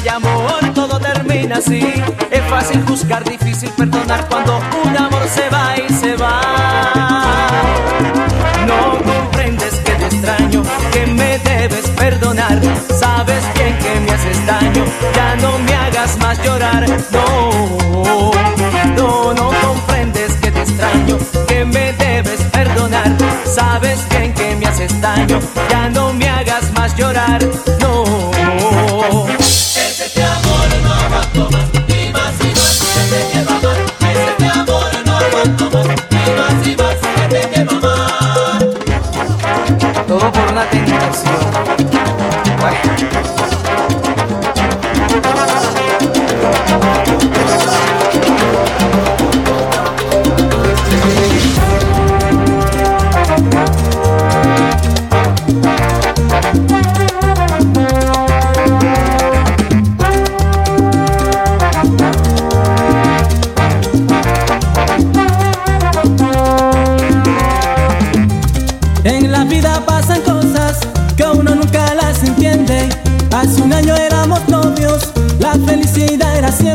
hay amor, todo termina así. Es fácil juzgar, difícil perdonar cuando un amor se va y se va. No comprendes que te extraño, que me debes perdonar. Sabes bien que me haces daño, ya no me hagas más llorar. Una tentación. Bueno.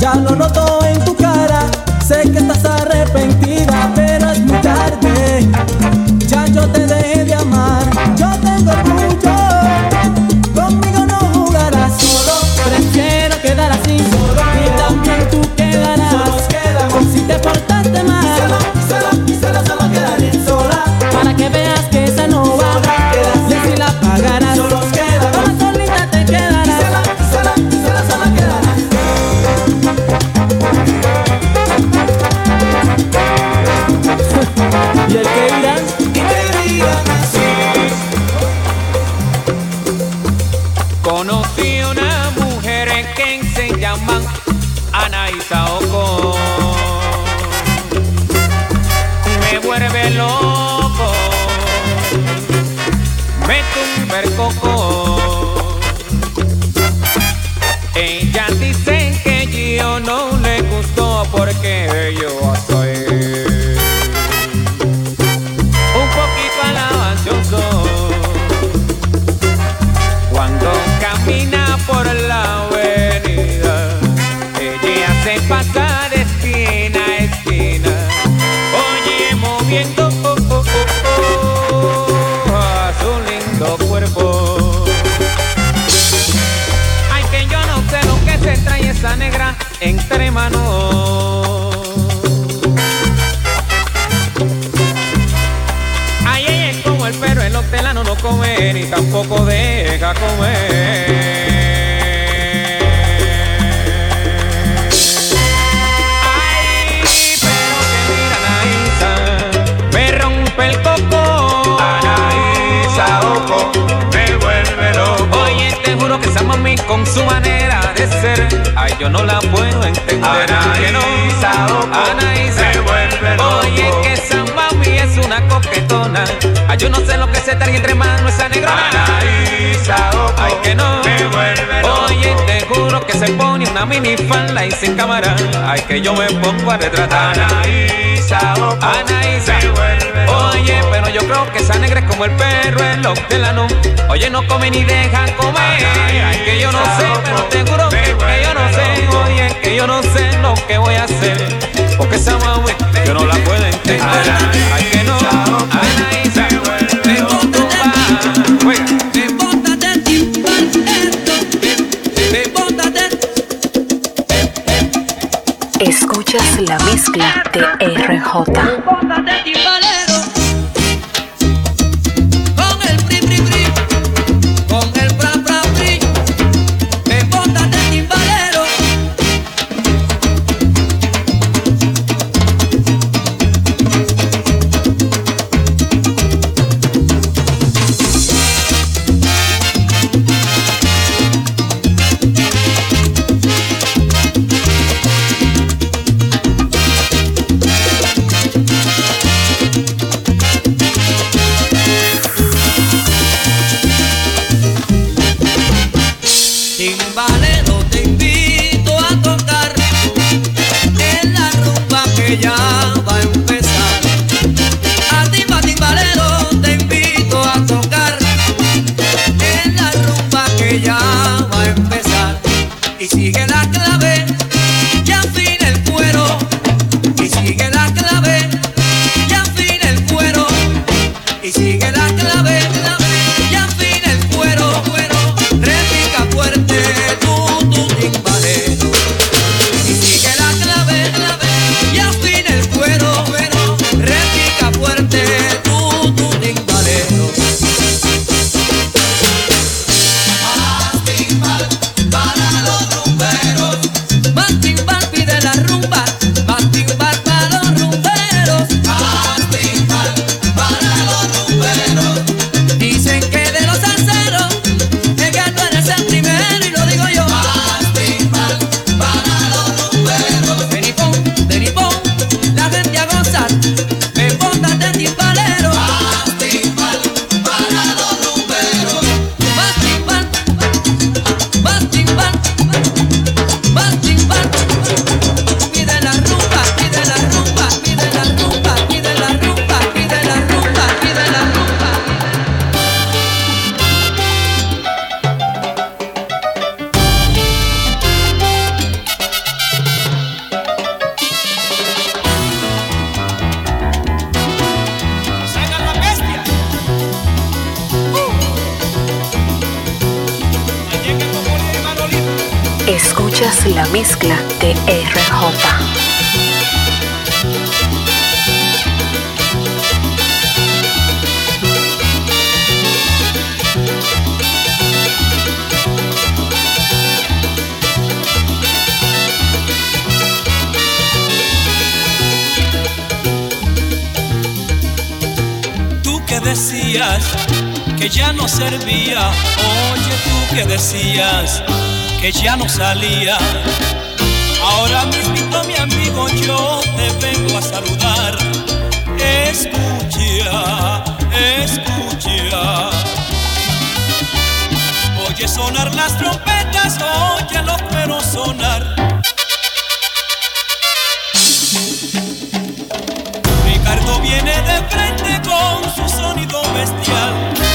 la avenida. Deja comer. Ay, pero que mira Anaísa, me rompe el coco. Anaísa, ojo, me vuelve loco. Oye, te juro que esa mami con su manera de ser, ay, yo no la puedo entender. Anaísa, ojo, Anaísa, me vuelve loco. Oye, que esa una coquetona. Ay, yo no sé lo que se trae entre manos esa negrona. Anaísa, ojo, Ay, que no. me vuelve loco. Oye, te juro que se pone una mini falda y sin cámara. Ay, que yo me pongo a retratar. Anaísa, ojo, Anaísa, me vuelve loco. oye, pero yo creo que esa negra es como el perro, el hortelano. Oye, no come ni deja comer. Ay, que yo no sé, pero te juro que, que yo no sé. Oye, que yo no sé lo que voy a hacer. Porque esa mami yo no la puedo entender. Ay, que no, Anaísa, te tumba. Debótate Escuchas la mezcla de RJ. Que decías que ya no servía, oye tú que decías que ya no salía. Ahora mismo mi amigo yo te vengo a saludar. Escucha, escucha. Oye sonar las trompetas, oye de frente con su sonido bestial.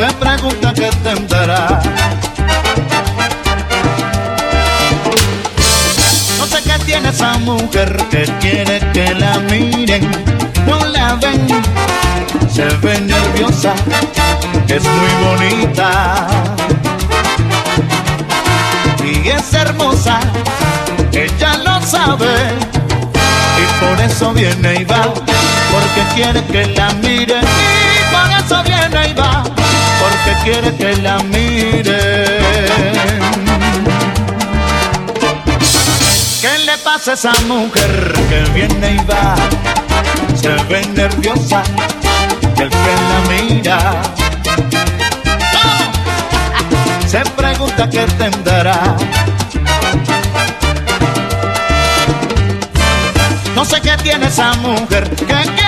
se pregunta qué tendrá. No sé qué tiene esa mujer que quiere que la miren. No la ven, se ve nerviosa, es muy bonita. Y es hermosa, ella lo sabe. Y por eso viene y va, porque quiere que la miren. Y por eso viene y va porque quiere que la miren. ¿Qué le pasa a esa mujer que viene y va? Se ve nerviosa y el que la mira se pregunta qué tendrá. No sé qué tiene esa mujer que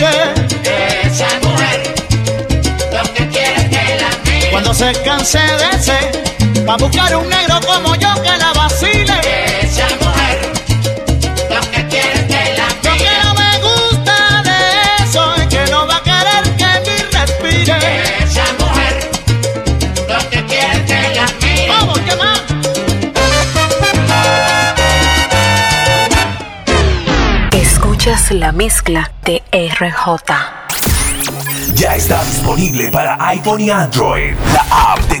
Esa mujer, lo que quiere es que la mire. Cuando se canse de ese, va a buscar un negro como yo que la Escuchas la mezcla de RJ. Ya está disponible para iPhone y Android. La app de